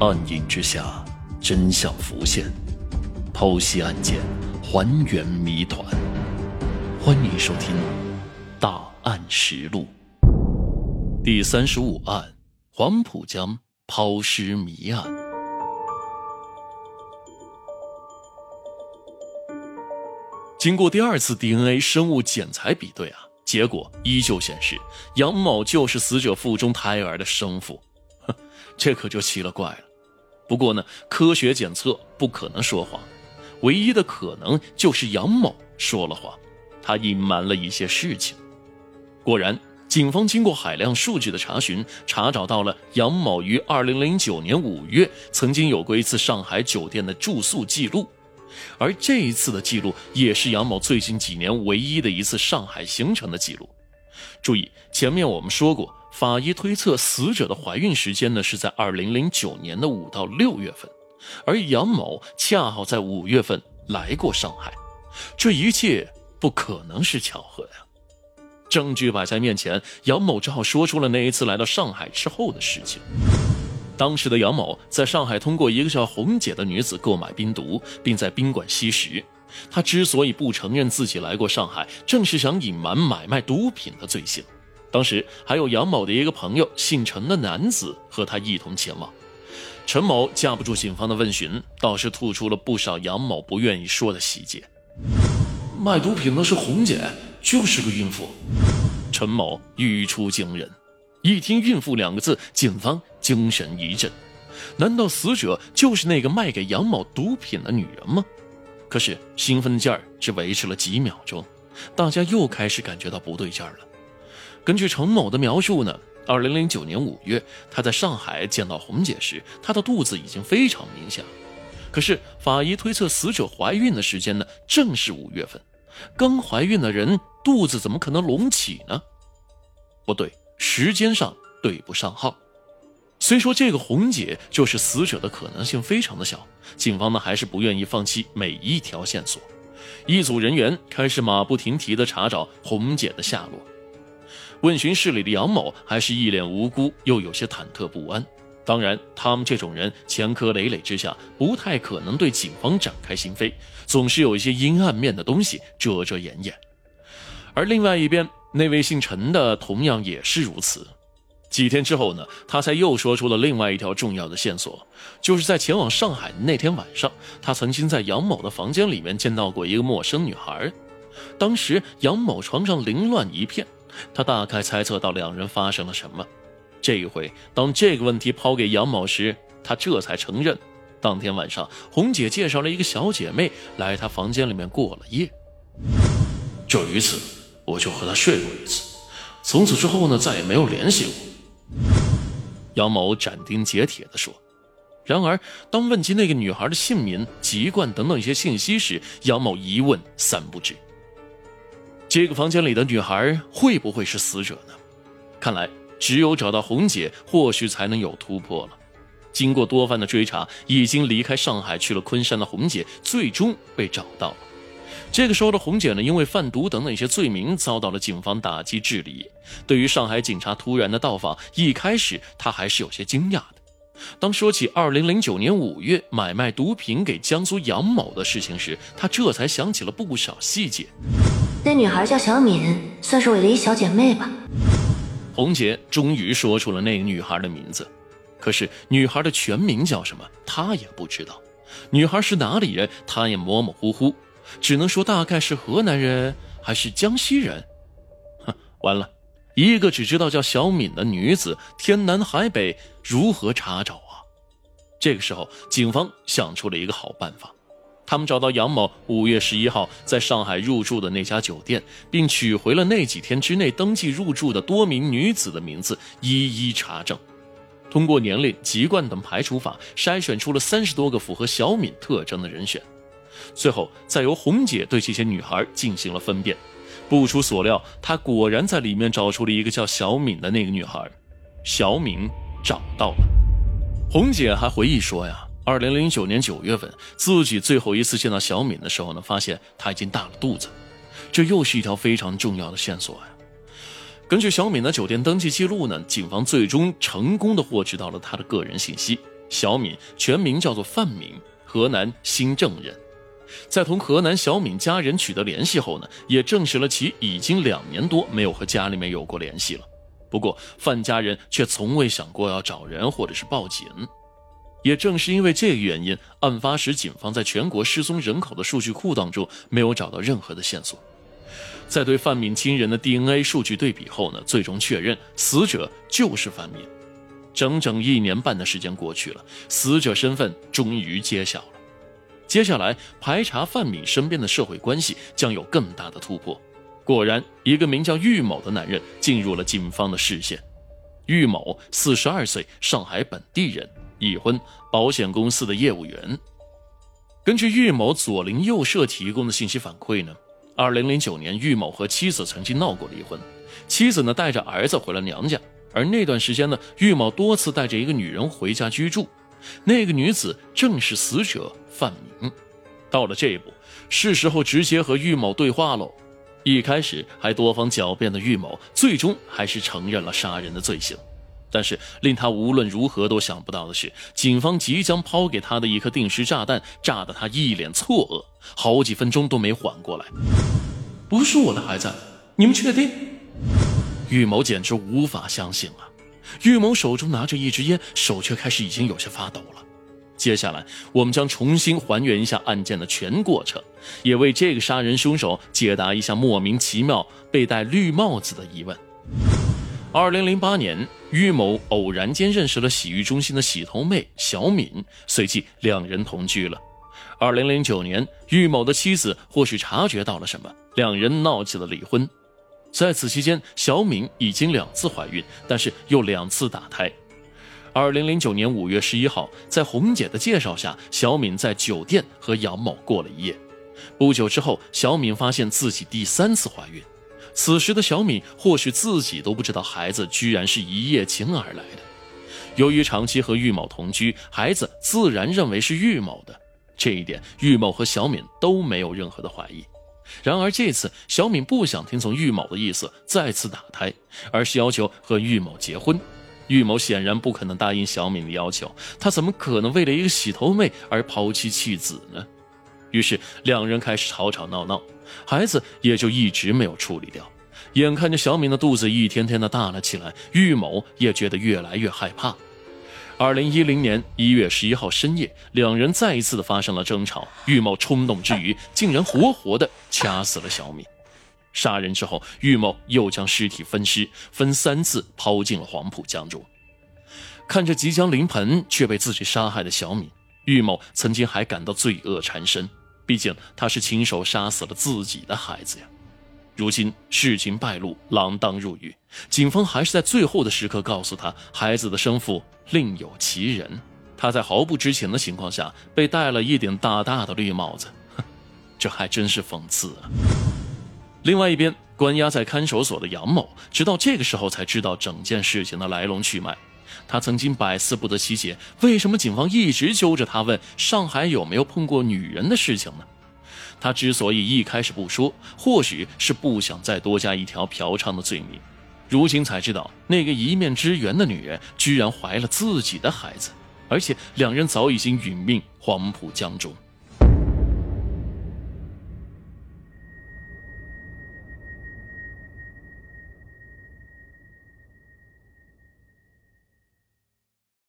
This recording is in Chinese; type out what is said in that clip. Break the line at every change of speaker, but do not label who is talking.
暗影之下，真相浮现，剖析案件，还原谜团。欢迎收听《大案实录》第三十五案：黄浦江抛尸谜案。经过第二次 DNA 生物检材比对啊，结果依旧显示杨某就是死者腹中胎儿的生父。哼，这可就奇了怪了。不过呢，科学检测不可能说谎，唯一的可能就是杨某说了谎，他隐瞒了一些事情。果然，警方经过海量数据的查询，查找到了杨某于2009年5月曾经有过一次上海酒店的住宿记录，而这一次的记录也是杨某最近几年唯一的一次上海行程的记录。注意，前面我们说过。法医推测，死者的怀孕时间呢是在二零零九年的五到六月份，而杨某恰好在五月份来过上海，这一切不可能是巧合呀！证据摆在面前，杨某只好说出了那一次来到上海之后的事情。当时的杨某在上海通过一个叫红姐的女子购买冰毒，并在宾馆吸食。他之所以不承认自己来过上海，正是想隐瞒买卖毒品的罪行。当时还有杨某的一个朋友，姓陈的男子和他一同前往。陈某架不住警方的问询，倒是吐出了不少杨某不愿意说的细节。卖毒品的是红姐，就是个孕妇。陈某语出惊人，一听“孕妇”两个字，警方精神一振。难道死者就是那个卖给杨某毒品的女人吗？可是兴奋劲儿只维持了几秒钟，大家又开始感觉到不对劲儿了。根据陈某的描述呢，二零零九年五月，他在上海见到红姐时，她的肚子已经非常明显。可是法医推测死者怀孕的时间呢，正是五月份。刚怀孕的人肚子怎么可能隆起呢？不对，时间上对不上号。虽说这个红姐就是死者的可能性非常的小，警方呢还是不愿意放弃每一条线索。一组人员开始马不停蹄地查找红姐的下落。问询室里的杨某还是一脸无辜，又有些忐忑不安。当然，他们这种人前科累累之下，不太可能对警方展开心扉，总是有一些阴暗面的东西遮遮掩掩。而另外一边，那位姓陈的同样也是如此。几天之后呢，他才又说出了另外一条重要的线索，就是在前往上海的那天晚上，他曾经在杨某的房间里面见到过一个陌生女孩。当时杨某床上凌乱一片。他大概猜测到两人发生了什么。这一回，当这个问题抛给杨某时，他这才承认，当天晚上红姐介绍了一个小姐妹来他房间里面过了夜。就一次，我就和她睡过一次，从此之后呢，再也没有联系过。杨某斩钉截铁地说。然而，当问及那个女孩的姓名、籍贯等等一些信息时，杨某一问三不知。这个房间里的女孩会不会是死者呢？看来只有找到红姐，或许才能有突破了。经过多番的追查，已经离开上海去了昆山的红姐，最终被找到了。这个时候的红姐呢，因为贩毒等等一些罪名，遭到了警方打击治理。对于上海警察突然的到访，一开始她还是有些惊讶的。当说起2009年5月买卖毒品给江苏杨某的事情时，她这才想起了不少细节。
那女孩叫小敏，算是我的一小姐妹吧。
红姐终于说出了那个女孩的名字，可是女孩的全名叫什么，她也不知道。女孩是哪里人，她也模模糊糊，只能说大概是河南人还是江西人。哼，完了，一个只知道叫小敏的女子，天南海北，如何查找啊？这个时候，警方想出了一个好办法。他们找到杨某五月十一号在上海入住的那家酒店，并取回了那几天之内登记入住的多名女子的名字，一一查证。通过年龄、籍贯等排除法，筛选出了三十多个符合小敏特征的人选。最后，再由红姐对这些女孩进行了分辨。不出所料，她果然在里面找出了一个叫小敏的那个女孩。小敏找到了。红姐还回忆说呀。二零零九年九月份，自己最后一次见到小敏的时候呢，发现她已经大了肚子，这又是一条非常重要的线索呀。根据小敏的酒店登记记录呢，警方最终成功的获取到了她的个人信息。小敏全名叫做范敏，河南新郑人。在同河南小敏家人取得联系后呢，也证实了其已经两年多没有和家里面有过联系了。不过范家人却从未想过要找人或者是报警。也正是因为这个原因，案发时警方在全国失踪人口的数据库当中没有找到任何的线索。在对范敏亲人的 DNA 数据对比后呢，最终确认死者就是范敏。整整一年半的时间过去了，死者身份终于揭晓了。接下来排查范敏身边的社会关系将有更大的突破。果然，一个名叫玉某的男人进入了警方的视线。玉某四十二岁，上海本地人，已婚，保险公司的业务员。根据玉某左邻右舍提供的信息反馈呢，二零零九年，玉某和妻子曾经闹过离婚，妻子呢带着儿子回了娘家，而那段时间呢，玉某多次带着一个女人回家居住。那个女子正是死者范明。到了这一步，是时候直接和玉某对话喽。一开始还多方狡辩的玉某，最终还是承认了杀人的罪行。但是令他无论如何都想不到的是，警方即将抛给他的一颗定时炸弹，炸得他一脸错愕，好几分钟都没缓过来。不是我的孩子，你们确定？玉某简直无法相信啊！玉某手中拿着一支烟，手却开始已经有些发抖了。接下来，我们将重新还原一下案件的全过程，也为这个杀人凶手解答一下莫名其妙被戴绿帽子的疑问。二零零八年，玉某偶然间认识了洗浴中心的洗头妹小敏，随即两人同居了。二零零九年，玉某的妻子或许察觉到了什么，两人闹起了离婚。在此期间，小敏已经两次怀孕，但是又两次打胎。二零零九年五月十一号，在红姐的介绍下，小敏在酒店和杨某过了一夜。不久之后，小敏发现自己第三次怀孕。此时的小敏或许自己都不知道，孩子居然是一夜情而来的。由于长期和玉某同居，孩子自然认为是玉某的。这一点，玉某和小敏都没有任何的怀疑。然而这次，小敏不想听从玉某的意思再次打胎，而是要求和玉某结婚。玉某显然不可能答应小敏的要求，他怎么可能为了一个洗头妹而抛妻弃子呢？于是两人开始吵吵闹闹，孩子也就一直没有处理掉。眼看着小敏的肚子一天天的大了起来，玉某也觉得越来越害怕。二零一零年一月十一号深夜，两人再一次的发生了争吵。玉某冲动之余，竟然活活的掐死了小敏。杀人之后，玉某又将尸体分尸，分三次抛进了黄浦江中。看着即将临盆却被自己杀害的小敏，玉某曾经还感到罪恶缠身，毕竟他是亲手杀死了自己的孩子呀。如今事情败露，锒铛入狱，警方还是在最后的时刻告诉他，孩子的生父。另有其人，他在毫不知情的情况下被戴了一顶大大的绿帽子，哼，这还真是讽刺啊！另外一边，关押在看守所的杨某，直到这个时候才知道整件事情的来龙去脉。他曾经百思不得其解，为什么警方一直揪着他问上海有没有碰过女人的事情呢？他之所以一开始不说，或许是不想再多加一条嫖娼的罪名。如今才知道，那个一面之缘的女人居然怀了自己的孩子，而且两人早已经殒命黄浦江中。